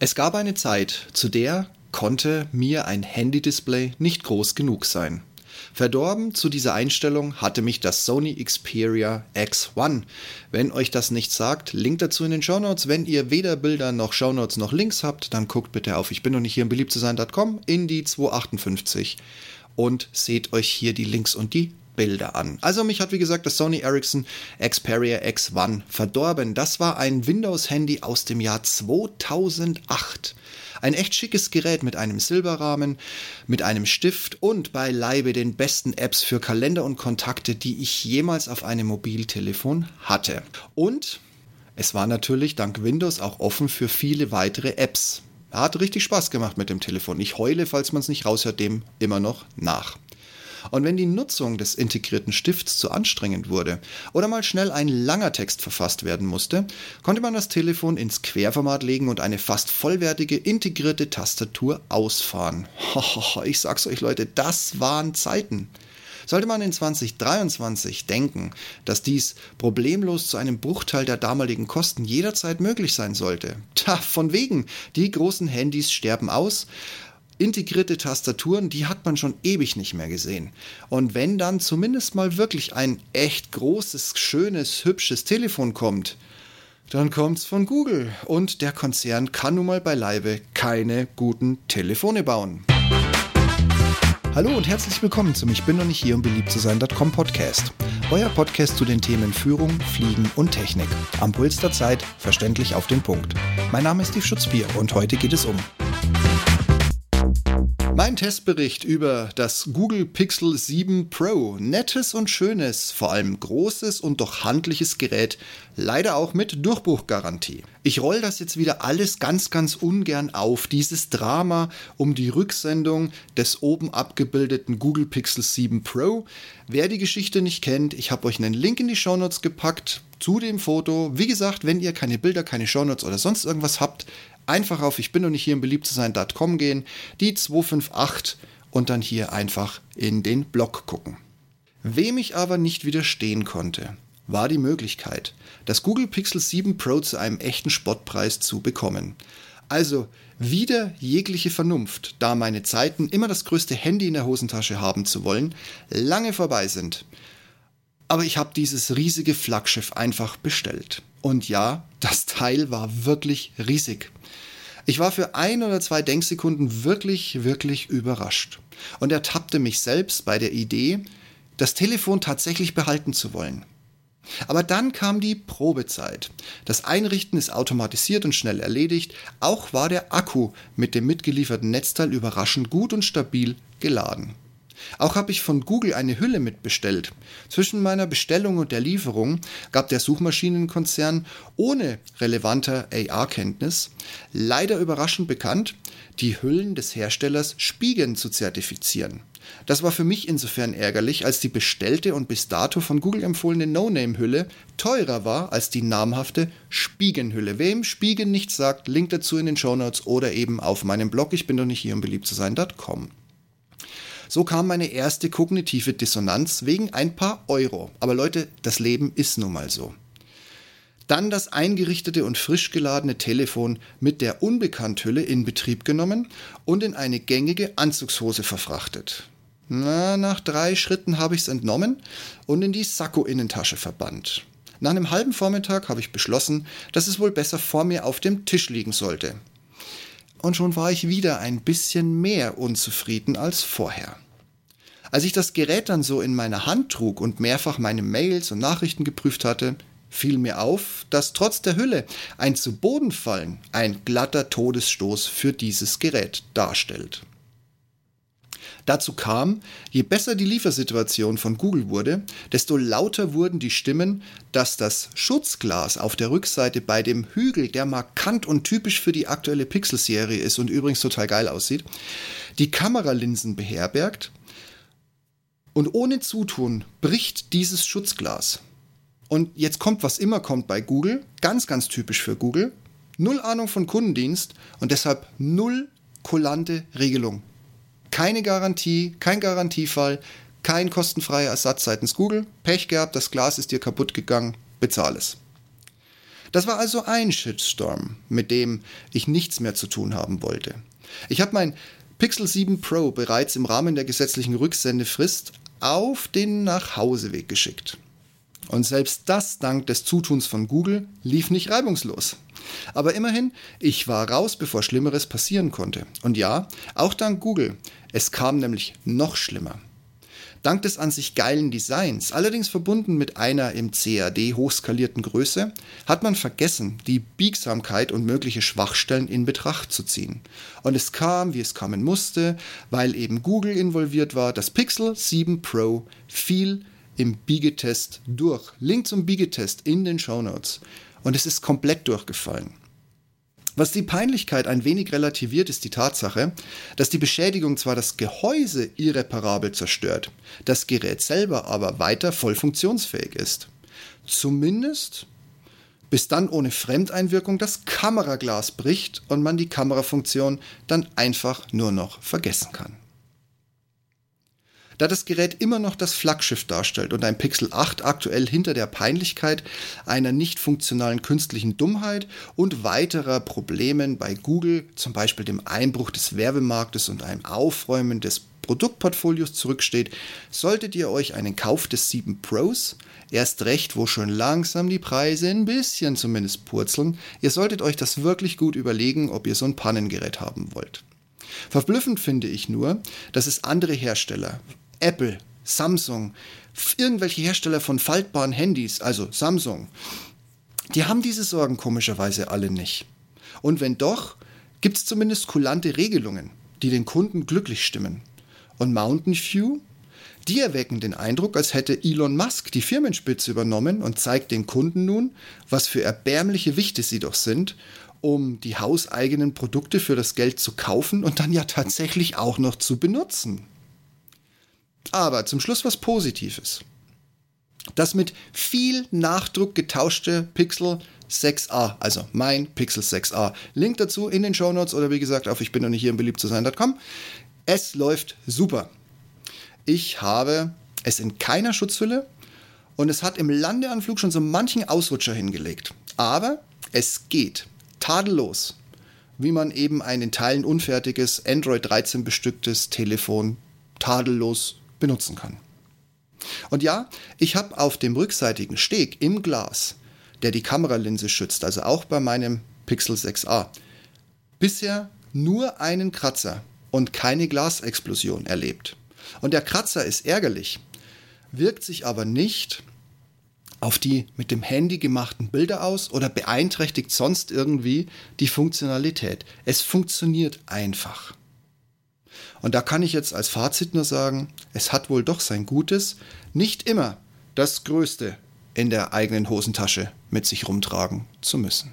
Es gab eine Zeit, zu der konnte mir ein Handy-Display nicht groß genug sein. Verdorben zu dieser Einstellung hatte mich das Sony Xperia X1. Wenn euch das nicht sagt, Link dazu in den Shownotes. Wenn ihr weder Bilder noch Shownotes noch Links habt, dann guckt bitte auf ich bin noch nicht hier im beliebt zu sein.com in die 258 und seht euch hier die Links und die Bilder an. Also mich hat wie gesagt das Sony Ericsson Xperia X1 verdorben. Das war ein Windows-Handy aus dem Jahr 2008. Ein echt schickes Gerät mit einem Silberrahmen, mit einem Stift und beileibe den besten Apps für Kalender und Kontakte, die ich jemals auf einem Mobiltelefon hatte. Und es war natürlich dank Windows auch offen für viele weitere Apps. Hat richtig Spaß gemacht mit dem Telefon. Ich heule, falls man es nicht raushört, dem immer noch nach. Und wenn die Nutzung des integrierten Stifts zu anstrengend wurde oder mal schnell ein langer Text verfasst werden musste, konnte man das Telefon ins Querformat legen und eine fast vollwertige integrierte Tastatur ausfahren. Ich sag's euch Leute, das waren Zeiten. Sollte man in 2023 denken, dass dies problemlos zu einem Bruchteil der damaligen Kosten jederzeit möglich sein sollte? Tja, von wegen. Die großen Handys sterben aus integrierte Tastaturen, die hat man schon ewig nicht mehr gesehen. Und wenn dann zumindest mal wirklich ein echt großes, schönes, hübsches Telefon kommt, dann kommt's von Google und der Konzern kann nun mal beileibe keine guten Telefone bauen. Hallo und herzlich willkommen zum Ich bin noch nicht hier, um beliebt zu sein.com Podcast. Euer Podcast zu den Themen Führung, Fliegen und Technik. Am Puls der Zeit, verständlich auf den Punkt. Mein Name ist Steve Schutzbier und heute geht es um mein Testbericht über das Google Pixel 7 Pro. Nettes und schönes, vor allem großes und doch handliches Gerät, leider auch mit Durchbruchgarantie. Ich roll das jetzt wieder alles ganz, ganz ungern auf, dieses Drama um die Rücksendung des oben abgebildeten Google Pixel 7 Pro. Wer die Geschichte nicht kennt, ich habe euch einen Link in die Shownotes gepackt zu dem Foto. Wie gesagt, wenn ihr keine Bilder, keine Shownotes oder sonst irgendwas habt, einfach auf ich bin noch nicht hier im beliebt zu sein.com gehen, die 258 und dann hier einfach in den Blog gucken. Wem ich aber nicht widerstehen konnte, war die Möglichkeit, das Google Pixel 7 Pro zu einem echten Spottpreis zu bekommen. Also wieder jegliche Vernunft, da meine Zeiten, immer das größte Handy in der Hosentasche haben zu wollen, lange vorbei sind. Aber ich habe dieses riesige Flaggschiff einfach bestellt. Und ja, das Teil war wirklich riesig. Ich war für ein oder zwei Denksekunden wirklich, wirklich überrascht und ertappte mich selbst bei der Idee, das Telefon tatsächlich behalten zu wollen. Aber dann kam die Probezeit. Das Einrichten ist automatisiert und schnell erledigt. Auch war der Akku mit dem mitgelieferten Netzteil überraschend gut und stabil geladen. Auch habe ich von Google eine Hülle mitbestellt. Zwischen meiner Bestellung und der Lieferung gab der Suchmaschinenkonzern ohne relevanter AR-Kenntnis leider überraschend bekannt, die Hüllen des Herstellers Spigen zu zertifizieren. Das war für mich insofern ärgerlich, als die bestellte und bis dato von Google empfohlene No-Name-Hülle teurer war als die namhafte Spigen-Hülle. Wem Spigen nichts sagt, Link dazu in den Shownotes oder eben auf meinem Blog ich bin doch nicht hier um beliebt zu sein.com. So kam meine erste kognitive Dissonanz wegen ein paar Euro. Aber Leute, das Leben ist nun mal so. Dann das eingerichtete und frisch geladene Telefon mit der Unbekannt-Hülle in Betrieb genommen und in eine gängige Anzugshose verfrachtet. Na, nach drei Schritten habe ich es entnommen und in die Sakko-Innentasche verbannt. Nach einem halben Vormittag habe ich beschlossen, dass es wohl besser vor mir auf dem Tisch liegen sollte und schon war ich wieder ein bisschen mehr unzufrieden als vorher. Als ich das Gerät dann so in meiner Hand trug und mehrfach meine Mails und Nachrichten geprüft hatte, fiel mir auf, dass trotz der Hülle ein zu Boden fallen ein glatter Todesstoß für dieses Gerät darstellt. Dazu kam, je besser die Liefersituation von Google wurde, desto lauter wurden die Stimmen, dass das Schutzglas auf der Rückseite bei dem Hügel, der markant und typisch für die aktuelle Pixel-Serie ist und übrigens total geil aussieht, die Kameralinsen beherbergt und ohne Zutun bricht dieses Schutzglas. Und jetzt kommt, was immer kommt bei Google, ganz, ganz typisch für Google, null Ahnung von Kundendienst und deshalb null kullante Regelung. Keine Garantie, kein Garantiefall, kein kostenfreier Ersatz seitens Google. Pech gehabt, das Glas ist dir kaputt gegangen, bezahl es. Das war also ein Shitstorm, mit dem ich nichts mehr zu tun haben wollte. Ich habe mein Pixel 7 Pro bereits im Rahmen der gesetzlichen Rücksendefrist auf den Nachhauseweg geschickt. Und selbst das dank des Zutuns von Google lief nicht reibungslos. Aber immerhin, ich war raus, bevor Schlimmeres passieren konnte. Und ja, auch dank Google. Es kam nämlich noch schlimmer. Dank des an sich geilen Designs, allerdings verbunden mit einer im CAD hochskalierten Größe, hat man vergessen, die Biegsamkeit und mögliche Schwachstellen in Betracht zu ziehen. Und es kam, wie es kommen musste, weil eben Google involviert war, das Pixel 7 Pro fiel im Biegetest durch. Link zum Biegetest in den Show Notes. Und es ist komplett durchgefallen. Was die Peinlichkeit ein wenig relativiert, ist die Tatsache, dass die Beschädigung zwar das Gehäuse irreparabel zerstört, das Gerät selber aber weiter voll funktionsfähig ist. Zumindest bis dann ohne Fremdeinwirkung das Kameraglas bricht und man die Kamerafunktion dann einfach nur noch vergessen kann. Da das Gerät immer noch das Flaggschiff darstellt und ein Pixel 8 aktuell hinter der Peinlichkeit einer nicht funktionalen künstlichen Dummheit und weiterer Problemen bei Google, zum Beispiel dem Einbruch des Werbemarktes und einem Aufräumen des Produktportfolios zurücksteht, solltet ihr euch einen Kauf des 7 Pros, erst recht, wo schon langsam die Preise ein bisschen zumindest purzeln, ihr solltet euch das wirklich gut überlegen, ob ihr so ein Pannengerät haben wollt. Verblüffend finde ich nur, dass es andere Hersteller, Apple, Samsung, irgendwelche Hersteller von faltbaren Handys, also Samsung, die haben diese Sorgen komischerweise alle nicht. Und wenn doch, gibt es zumindest kulante Regelungen, die den Kunden glücklich stimmen. Und Mountain View? Die erwecken den Eindruck, als hätte Elon Musk die Firmenspitze übernommen und zeigt den Kunden nun, was für erbärmliche Wichte sie doch sind, um die hauseigenen Produkte für das Geld zu kaufen und dann ja tatsächlich auch noch zu benutzen. Aber zum Schluss was Positives. Das mit viel Nachdruck getauschte Pixel 6a, also mein Pixel 6a. Link dazu in den Show Notes oder wie gesagt auf ich bin noch nicht hier im beliebt zu sein.com. Es läuft super. Ich habe es in keiner Schutzhülle und es hat im Landeanflug schon so manchen Ausrutscher hingelegt. Aber es geht tadellos, wie man eben ein in Teilen unfertiges Android 13 bestücktes Telefon tadellos benutzen kann. Und ja, ich habe auf dem rückseitigen Steg im Glas, der die Kameralinse schützt, also auch bei meinem Pixel 6a, bisher nur einen Kratzer und keine Glasexplosion erlebt. Und der Kratzer ist ärgerlich, wirkt sich aber nicht auf die mit dem Handy gemachten Bilder aus oder beeinträchtigt sonst irgendwie die Funktionalität. Es funktioniert einfach. Und da kann ich jetzt als Fazit nur sagen, es hat wohl doch sein Gutes, nicht immer das Größte in der eigenen Hosentasche mit sich rumtragen zu müssen.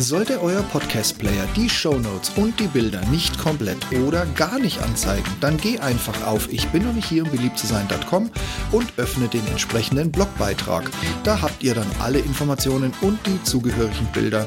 Sollte euer Podcast-Player die Shownotes und die Bilder nicht komplett oder gar nicht anzeigen, dann geh einfach auf ich bin noch nicht hier um beliebt zu sein.com und öffne den entsprechenden Blogbeitrag. Da habt ihr dann alle Informationen und die zugehörigen Bilder